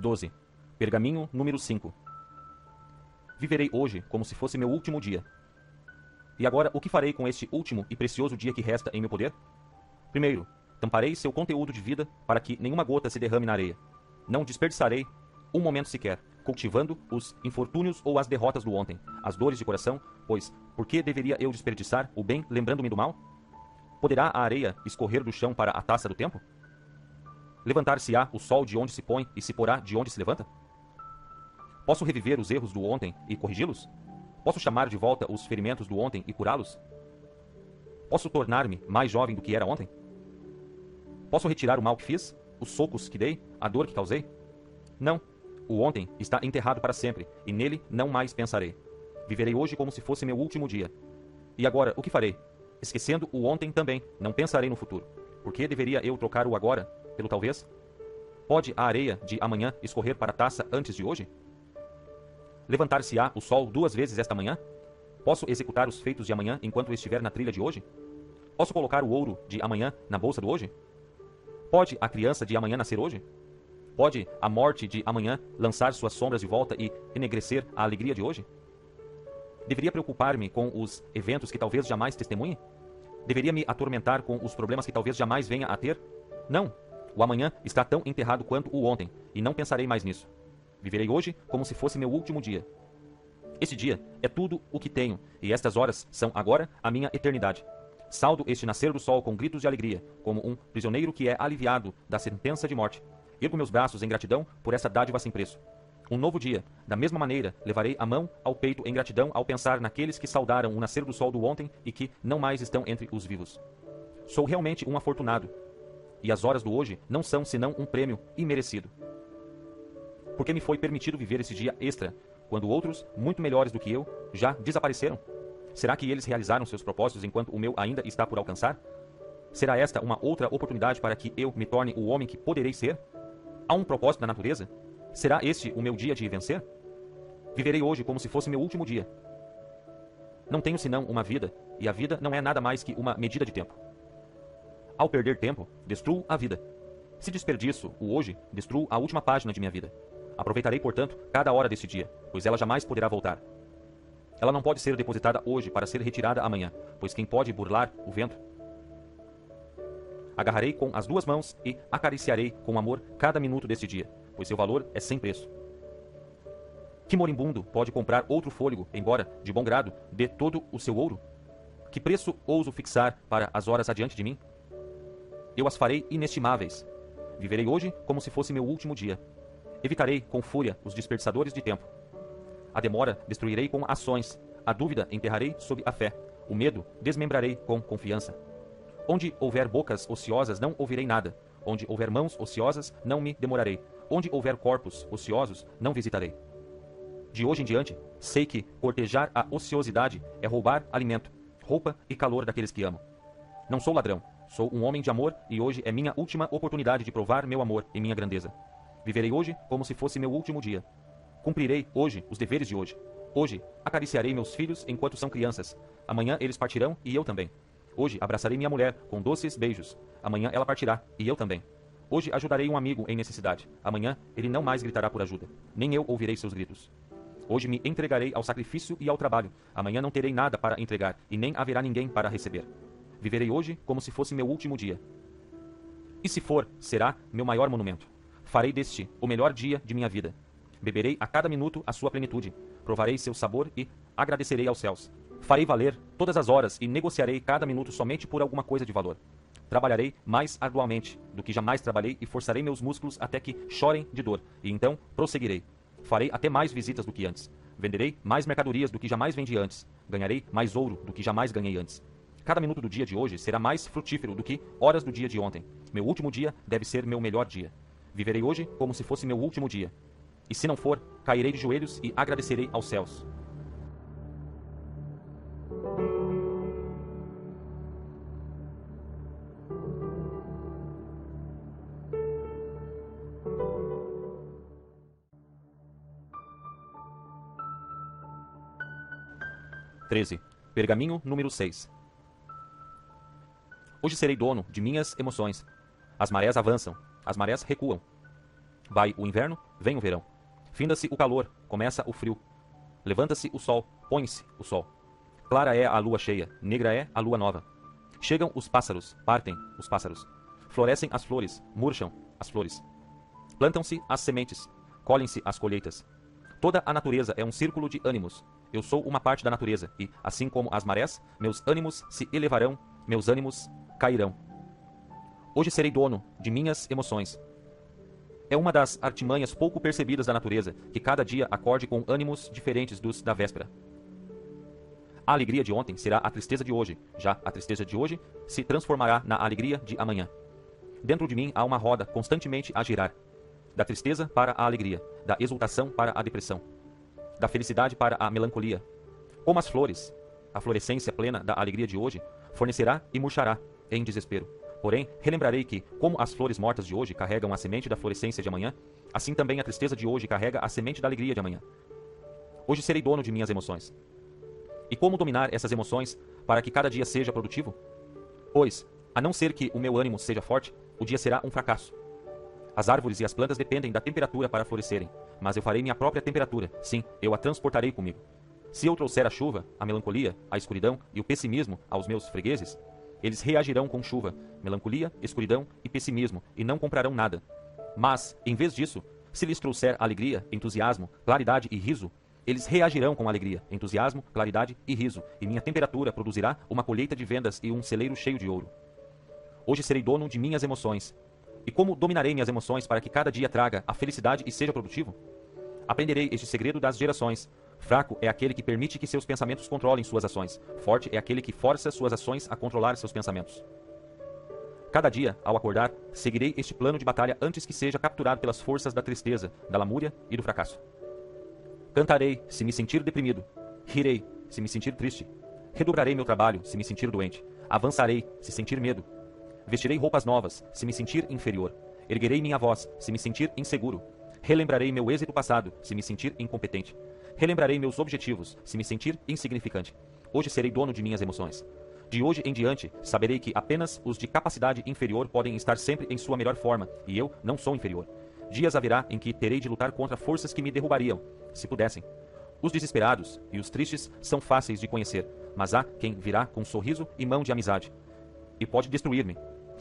12. Pergaminho número 5. Viverei hoje como se fosse meu último dia. E agora, o que farei com este último e precioso dia que resta em meu poder? Primeiro, tamparei seu conteúdo de vida para que nenhuma gota se derrame na areia. Não desperdiçarei um momento sequer, cultivando os infortúnios ou as derrotas do ontem, as dores de coração, pois por que deveria eu desperdiçar o bem lembrando-me do mal? Poderá a areia escorrer do chão para a taça do tempo? Levantar-se-á o sol de onde se põe e se porá de onde se levanta? Posso reviver os erros do ontem e corrigi-los? Posso chamar de volta os ferimentos do ontem e curá-los? Posso tornar-me mais jovem do que era ontem? Posso retirar o mal que fiz, os socos que dei, a dor que causei? Não. O ontem está enterrado para sempre, e nele não mais pensarei. Viverei hoje como se fosse meu último dia. E agora, o que farei? Esquecendo o ontem também, não pensarei no futuro. Por que deveria eu trocar o agora pelo talvez? Pode a areia de amanhã escorrer para a taça antes de hoje? Levantar-se-á o sol duas vezes esta manhã? Posso executar os feitos de amanhã enquanto estiver na trilha de hoje? Posso colocar o ouro de amanhã na bolsa do hoje? Pode a criança de amanhã nascer hoje? Pode a morte de amanhã lançar suas sombras de volta e enegrecer a alegria de hoje? Deveria preocupar-me com os eventos que talvez jamais testemunhe? Deveria me atormentar com os problemas que talvez jamais venha a ter? Não. O amanhã está tão enterrado quanto o ontem, e não pensarei mais nisso. Viverei hoje como se fosse meu último dia. Este dia é tudo o que tenho, e estas horas são agora a minha eternidade. Saldo este nascer do sol com gritos de alegria, como um prisioneiro que é aliviado da sentença de morte. Ergo meus braços em gratidão por essa dádiva sem preço. Um novo dia, da mesma maneira, levarei a mão ao peito em gratidão ao pensar naqueles que saudaram o nascer do sol do ontem e que não mais estão entre os vivos. Sou realmente um afortunado, e as horas do hoje não são senão um prêmio imerecido porque me foi permitido viver esse dia extra, quando outros, muito melhores do que eu, já desapareceram? Será que eles realizaram seus propósitos enquanto o meu ainda está por alcançar? Será esta uma outra oportunidade para que eu me torne o homem que poderei ser? Há um propósito na natureza? Será este o meu dia de vencer? Viverei hoje como se fosse meu último dia. Não tenho senão uma vida, e a vida não é nada mais que uma medida de tempo. Ao perder tempo, destruo a vida. Se desperdiço o hoje, destruo a última página de minha vida. Aproveitarei, portanto, cada hora deste dia, pois ela jamais poderá voltar. Ela não pode ser depositada hoje para ser retirada amanhã, pois quem pode burlar o vento? Agarrarei com as duas mãos e acariciarei com amor cada minuto deste dia, pois seu valor é sem preço. Que moribundo pode comprar outro fôlego, embora, de bom grado, dê todo o seu ouro? Que preço ouso fixar para as horas adiante de mim? Eu as farei inestimáveis. Viverei hoje como se fosse meu último dia, Evitarei com fúria os desperdiçadores de tempo. A demora destruirei com ações, a dúvida enterrarei sob a fé, o medo desmembrarei com confiança. Onde houver bocas ociosas, não ouvirei nada. Onde houver mãos ociosas, não me demorarei. Onde houver corpos ociosos, não visitarei. De hoje em diante, sei que cortejar a ociosidade é roubar alimento, roupa e calor daqueles que amo. Não sou ladrão, sou um homem de amor e hoje é minha última oportunidade de provar meu amor e minha grandeza. Viverei hoje como se fosse meu último dia. Cumprirei hoje os deveres de hoje. Hoje acariciarei meus filhos enquanto são crianças. Amanhã eles partirão e eu também. Hoje abraçarei minha mulher com doces beijos. Amanhã ela partirá e eu também. Hoje ajudarei um amigo em necessidade. Amanhã ele não mais gritará por ajuda. Nem eu ouvirei seus gritos. Hoje me entregarei ao sacrifício e ao trabalho. Amanhã não terei nada para entregar e nem haverá ninguém para receber. Viverei hoje como se fosse meu último dia. E se for, será meu maior monumento. Farei deste o melhor dia de minha vida. Beberei a cada minuto a sua plenitude. Provarei seu sabor e agradecerei aos céus. Farei valer todas as horas e negociarei cada minuto somente por alguma coisa de valor. Trabalharei mais arduamente do que jamais trabalhei e forçarei meus músculos até que chorem de dor, e então prosseguirei. Farei até mais visitas do que antes. Venderei mais mercadorias do que jamais vendi antes. Ganharei mais ouro do que jamais ganhei antes. Cada minuto do dia de hoje será mais frutífero do que horas do dia de ontem. Meu último dia deve ser meu melhor dia. Viverei hoje como se fosse meu último dia. E se não for, cairei de joelhos e agradecerei aos céus. Treze. Pergaminho número 6. Hoje serei dono de minhas emoções. As marés avançam, as marés recuam. Vai o inverno, vem o verão. Finda-se o calor, começa o frio. Levanta-se o sol, põe-se o sol. Clara é a lua cheia, negra é a lua nova. Chegam os pássaros, partem os pássaros. Florescem as flores, murcham as flores. Plantam-se as sementes, colhem-se as colheitas. Toda a natureza é um círculo de ânimos. Eu sou uma parte da natureza, e, assim como as marés, meus ânimos se elevarão, meus ânimos cairão. Hoje serei dono de minhas emoções. É uma das artimanhas pouco percebidas da natureza, que cada dia acorde com ânimos diferentes dos da véspera. A alegria de ontem será a tristeza de hoje, já a tristeza de hoje se transformará na alegria de amanhã. Dentro de mim há uma roda constantemente a girar, da tristeza para a alegria, da exultação para a depressão, da felicidade para a melancolia. Como as flores, a florescência plena da alegria de hoje fornecerá e murchará em desespero. Porém, relembrarei que, como as flores mortas de hoje carregam a semente da florescência de amanhã, assim também a tristeza de hoje carrega a semente da alegria de amanhã. Hoje serei dono de minhas emoções. E como dominar essas emoções para que cada dia seja produtivo? Pois, a não ser que o meu ânimo seja forte, o dia será um fracasso. As árvores e as plantas dependem da temperatura para florescerem, mas eu farei minha própria temperatura. Sim, eu a transportarei comigo. Se eu trouxer a chuva, a melancolia, a escuridão e o pessimismo aos meus fregueses, eles reagirão com chuva, melancolia, escuridão e pessimismo e não comprarão nada. Mas, em vez disso, se lhes trouxer alegria, entusiasmo, claridade e riso, eles reagirão com alegria, entusiasmo, claridade e riso, e minha temperatura produzirá uma colheita de vendas e um celeiro cheio de ouro. Hoje serei dono de minhas emoções. E como dominarei minhas emoções para que cada dia traga a felicidade e seja produtivo? Aprenderei este segredo das gerações, Fraco é aquele que permite que seus pensamentos controlem suas ações. Forte é aquele que força suas ações a controlar seus pensamentos. Cada dia, ao acordar, seguirei este plano de batalha antes que seja capturado pelas forças da tristeza, da lamúria e do fracasso. Cantarei se me sentir deprimido. Rirei se me sentir triste. Redobrarei meu trabalho se me sentir doente. Avançarei se sentir medo. Vestirei roupas novas se me sentir inferior. Erguerei minha voz se me sentir inseguro. Relembrarei meu êxito passado se me sentir incompetente. Relembrarei meus objetivos, se me sentir insignificante. Hoje serei dono de minhas emoções. De hoje em diante, saberei que apenas os de capacidade inferior podem estar sempre em sua melhor forma, e eu não sou inferior. Dias haverá em que terei de lutar contra forças que me derrubariam, se pudessem. Os desesperados e os tristes são fáceis de conhecer, mas há quem virá com sorriso e mão de amizade. E pode destruir-me.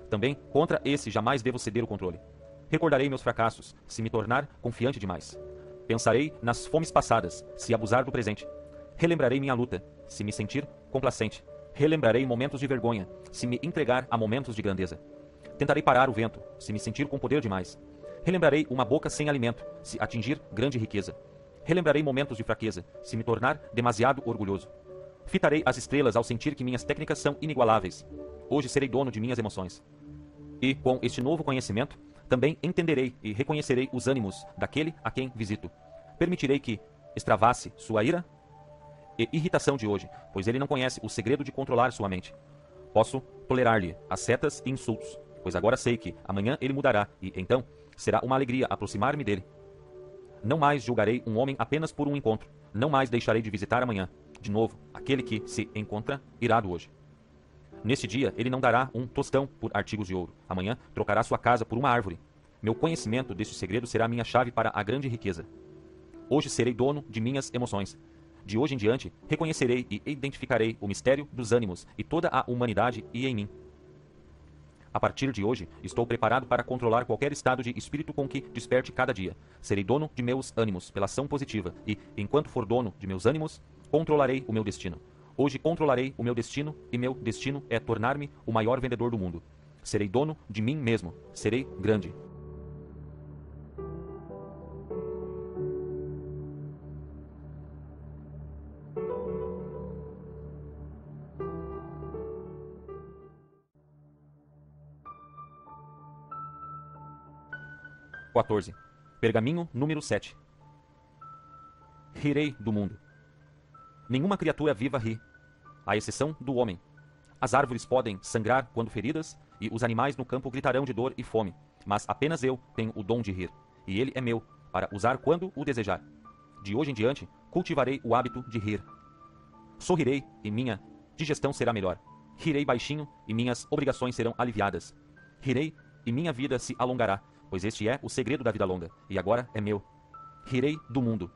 Também contra esse jamais devo ceder o controle. Recordarei meus fracassos, se me tornar confiante demais. Pensarei nas fomes passadas, se abusar do presente. Relembrarei minha luta, se me sentir complacente. Relembrarei momentos de vergonha, se me entregar a momentos de grandeza. Tentarei parar o vento, se me sentir com poder demais. Relembrarei uma boca sem alimento, se atingir grande riqueza. Relembrarei momentos de fraqueza, se me tornar demasiado orgulhoso. Fitarei as estrelas ao sentir que minhas técnicas são inigualáveis. Hoje serei dono de minhas emoções. E, com este novo conhecimento, também entenderei e reconhecerei os ânimos daquele a quem visito. Permitirei que extravasse sua ira e irritação de hoje, pois ele não conhece o segredo de controlar sua mente. Posso tolerar-lhe as setas e insultos, pois agora sei que amanhã ele mudará e, então, será uma alegria aproximar-me dele. Não mais julgarei um homem apenas por um encontro. Não mais deixarei de visitar amanhã, de novo, aquele que se encontra irado hoje. Neste dia, ele não dará um tostão por artigos de ouro. Amanhã, trocará sua casa por uma árvore. Meu conhecimento deste segredo será minha chave para a grande riqueza. Hoje serei dono de minhas emoções. De hoje em diante, reconhecerei e identificarei o mistério dos ânimos e toda a humanidade e em mim. A partir de hoje, estou preparado para controlar qualquer estado de espírito com que desperte cada dia. Serei dono de meus ânimos pela ação positiva e, enquanto for dono de meus ânimos, controlarei o meu destino. Hoje controlarei o meu destino e meu destino é tornar-me o maior vendedor do mundo. Serei dono de mim mesmo. Serei grande. Quatorze. Pergaminho número 7. Rirei do mundo. Nenhuma criatura viva ri, à exceção do homem. As árvores podem sangrar quando feridas, e os animais no campo gritarão de dor e fome, mas apenas eu tenho o dom de rir, e ele é meu, para usar quando o desejar. De hoje em diante, cultivarei o hábito de rir. Sorrirei e minha digestão será melhor. Rirei baixinho e minhas obrigações serão aliviadas. Rirei e minha vida se alongará, pois este é o segredo da vida longa, e agora é meu. Rirei do mundo.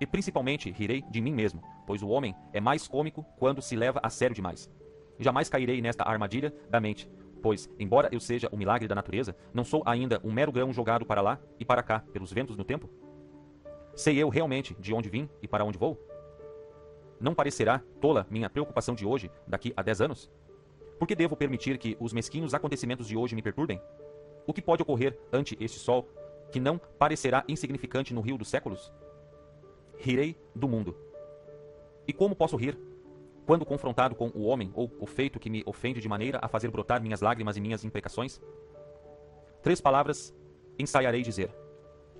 E principalmente rirei de mim mesmo, pois o homem é mais cômico quando se leva a sério demais. Jamais cairei nesta armadilha da mente, pois, embora eu seja o milagre da natureza, não sou ainda um mero grão jogado para lá e para cá pelos ventos do tempo? Sei eu realmente de onde vim e para onde vou? Não parecerá tola minha preocupação de hoje, daqui a dez anos? Por que devo permitir que os mesquinhos acontecimentos de hoje me perturbem? O que pode ocorrer ante este sol que não parecerá insignificante no rio dos séculos? Rirei do mundo. E como posso rir? Quando confrontado com o homem ou o feito que me ofende de maneira a fazer brotar minhas lágrimas e minhas imprecações? Três palavras ensaiarei dizer,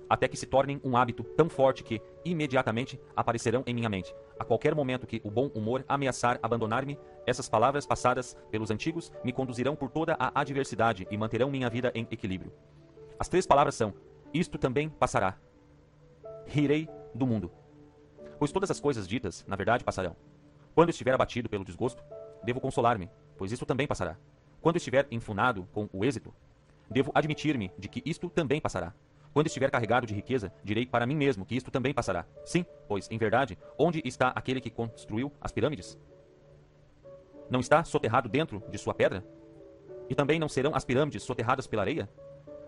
até que se tornem um hábito tão forte que, imediatamente, aparecerão em minha mente. A qualquer momento que o bom humor ameaçar abandonar-me, essas palavras passadas pelos antigos me conduzirão por toda a adversidade e manterão minha vida em equilíbrio. As três palavras são: Isto também passará. Rirei do mundo. Pois todas as coisas ditas, na verdade, passarão. Quando estiver abatido pelo desgosto, devo consolar-me, pois isto também passará. Quando estiver enfunado com o êxito, devo admitir-me de que isto também passará. Quando estiver carregado de riqueza, direi para mim mesmo que isto também passará. Sim, pois, em verdade, onde está aquele que construiu as pirâmides? Não está soterrado dentro de sua pedra? E também não serão as pirâmides soterradas pela areia?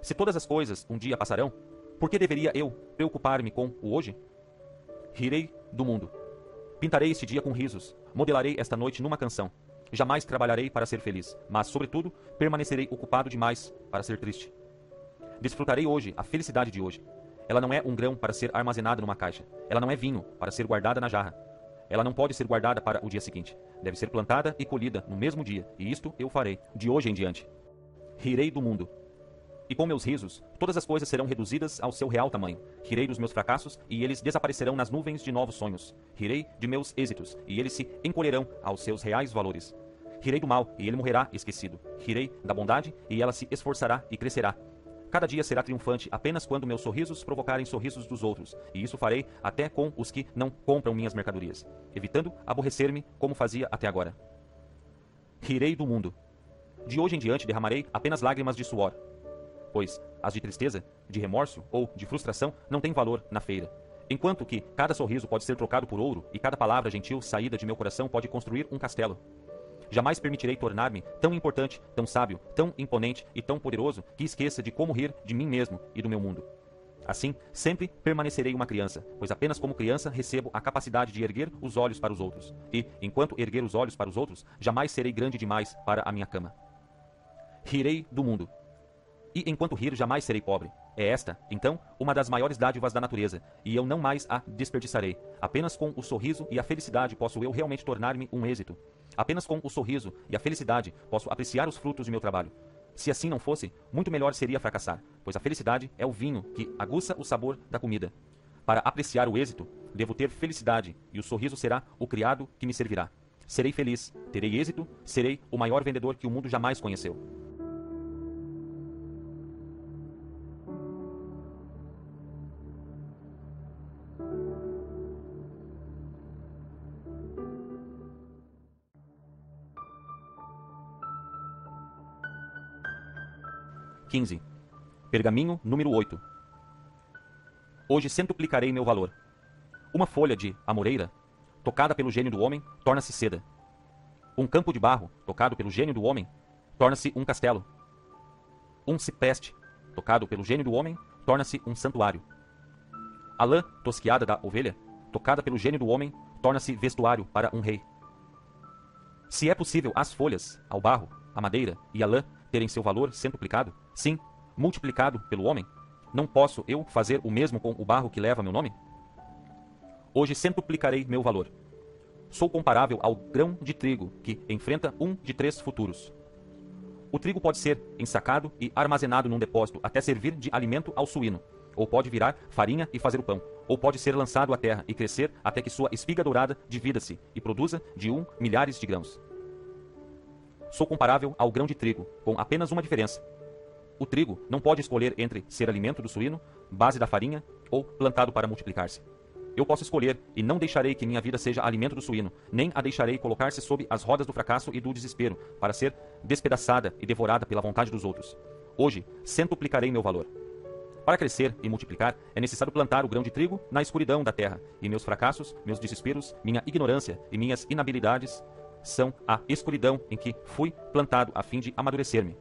Se todas as coisas um dia passarão, por que deveria eu preocupar-me com o hoje? Rirei do mundo. Pintarei este dia com risos, modelarei esta noite numa canção. Jamais trabalharei para ser feliz, mas, sobretudo, permanecerei ocupado demais para ser triste. Desfrutarei hoje a felicidade de hoje. Ela não é um grão para ser armazenada numa caixa. Ela não é vinho para ser guardada na jarra. Ela não pode ser guardada para o dia seguinte. Deve ser plantada e colhida no mesmo dia, e isto eu farei, de hoje em diante. Rirei do mundo. E com meus risos, todas as coisas serão reduzidas ao seu real tamanho. Rirei dos meus fracassos, e eles desaparecerão nas nuvens de novos sonhos. Rirei de meus êxitos, e eles se encolherão aos seus reais valores. Rirei do mal, e ele morrerá esquecido. Rirei da bondade, e ela se esforçará e crescerá. Cada dia será triunfante apenas quando meus sorrisos provocarem sorrisos dos outros, e isso farei até com os que não compram minhas mercadorias, evitando aborrecer-me como fazia até agora. Rirei do mundo. De hoje em diante derramarei apenas lágrimas de suor, pois as de tristeza, de remorso ou de frustração não têm valor na feira. Enquanto que cada sorriso pode ser trocado por ouro e cada palavra gentil saída de meu coração pode construir um castelo. Jamais permitirei tornar-me tão importante, tão sábio, tão imponente e tão poderoso que esqueça de como rir de mim mesmo e do meu mundo. Assim, sempre permanecerei uma criança, pois apenas como criança recebo a capacidade de erguer os olhos para os outros. E, enquanto erguer os olhos para os outros, jamais serei grande demais para a minha cama. Rirei do mundo. E enquanto rir, jamais serei pobre. É esta, então, uma das maiores dádivas da natureza, e eu não mais a desperdiçarei. Apenas com o sorriso e a felicidade posso eu realmente tornar-me um êxito. Apenas com o sorriso e a felicidade posso apreciar os frutos de meu trabalho. Se assim não fosse, muito melhor seria fracassar, pois a felicidade é o vinho que aguça o sabor da comida. Para apreciar o êxito, devo ter felicidade, e o sorriso será o criado que me servirá. Serei feliz, terei êxito, serei o maior vendedor que o mundo jamais conheceu. 15. Pergaminho número 8. Hoje centuplicarei meu valor. Uma folha de amoreira, tocada pelo gênio do homem, torna-se seda. Um campo de barro, tocado pelo gênio do homem, torna-se um castelo. Um cipreste, tocado pelo gênio do homem, torna-se um santuário. A lã tosquiada da ovelha, tocada pelo gênio do homem, torna-se vestuário para um rei. Se é possível as folhas, ao barro, a madeira e a lã terem seu valor centuplicado, sim, multiplicado pelo homem, não posso eu fazer o mesmo com o barro que leva meu nome? Hoje centuplicarei meu valor. Sou comparável ao grão de trigo que enfrenta um de três futuros. O trigo pode ser ensacado e armazenado num depósito até servir de alimento ao suíno, ou pode virar farinha e fazer o pão, ou pode ser lançado à terra e crescer até que sua espiga dourada divida-se e produza de um milhares de grãos sou comparável ao grão de trigo, com apenas uma diferença. O trigo não pode escolher entre ser alimento do suíno, base da farinha ou plantado para multiplicar-se. Eu posso escolher e não deixarei que minha vida seja alimento do suíno, nem a deixarei colocar-se sob as rodas do fracasso e do desespero, para ser despedaçada e devorada pela vontade dos outros. Hoje, centuplicarei meu valor. Para crescer e multiplicar, é necessário plantar o grão de trigo na escuridão da terra, e meus fracassos, meus desesperos, minha ignorância e minhas inabilidades são a escuridão em que fui plantado a fim de amadurecer-me.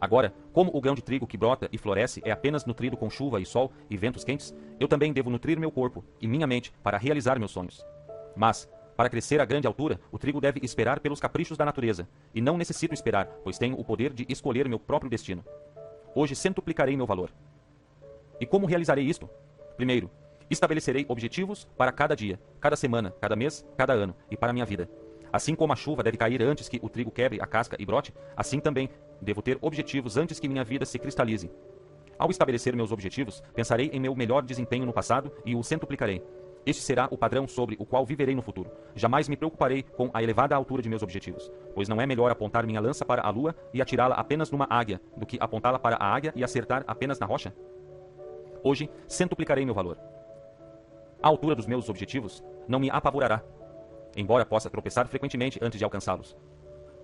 Agora, como o grão de trigo que brota e floresce é apenas nutrido com chuva e sol e ventos quentes, eu também devo nutrir meu corpo e minha mente para realizar meus sonhos. Mas, para crescer a grande altura, o trigo deve esperar pelos caprichos da natureza, e não necessito esperar, pois tenho o poder de escolher meu próprio destino. Hoje centuplicarei meu valor. E como realizarei isto? Primeiro, estabelecerei objetivos para cada dia, cada semana, cada mês, cada ano e para minha vida. Assim como a chuva deve cair antes que o trigo quebre a casca e brote, assim também devo ter objetivos antes que minha vida se cristalize. Ao estabelecer meus objetivos, pensarei em meu melhor desempenho no passado e o centuplicarei. Este será o padrão sobre o qual viverei no futuro. Jamais me preocuparei com a elevada altura de meus objetivos, pois não é melhor apontar minha lança para a lua e atirá-la apenas numa águia do que apontá-la para a águia e acertar apenas na rocha? Hoje, centuplicarei meu valor. A altura dos meus objetivos não me apavorará, embora possa tropeçar frequentemente antes de alcançá-los.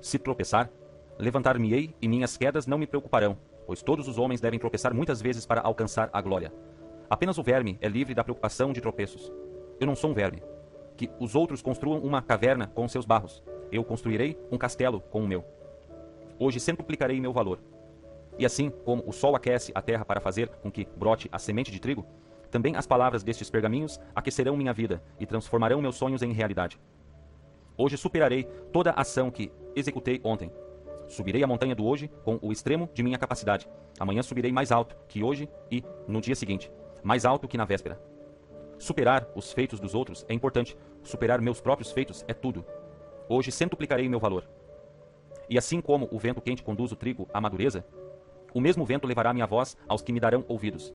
Se tropeçar, levantar-me-ei e minhas quedas não me preocuparão, pois todos os homens devem tropeçar muitas vezes para alcançar a glória. Apenas o verme é livre da preocupação de tropeços. Eu não sou um verme. Que os outros construam uma caverna com seus barros. Eu construirei um castelo com o meu. Hoje centuplicarei meu valor. E assim como o sol aquece a terra para fazer com que brote a semente de trigo, também as palavras destes pergaminhos aquecerão minha vida e transformarão meus sonhos em realidade. Hoje superarei toda ação que executei ontem. Subirei a montanha do hoje com o extremo de minha capacidade. Amanhã subirei mais alto que hoje e no dia seguinte, mais alto que na véspera. Superar os feitos dos outros é importante. Superar meus próprios feitos é tudo. Hoje centuplicarei meu valor. E assim como o vento quente conduz o trigo à madureza, o mesmo vento levará minha voz aos que me darão ouvidos.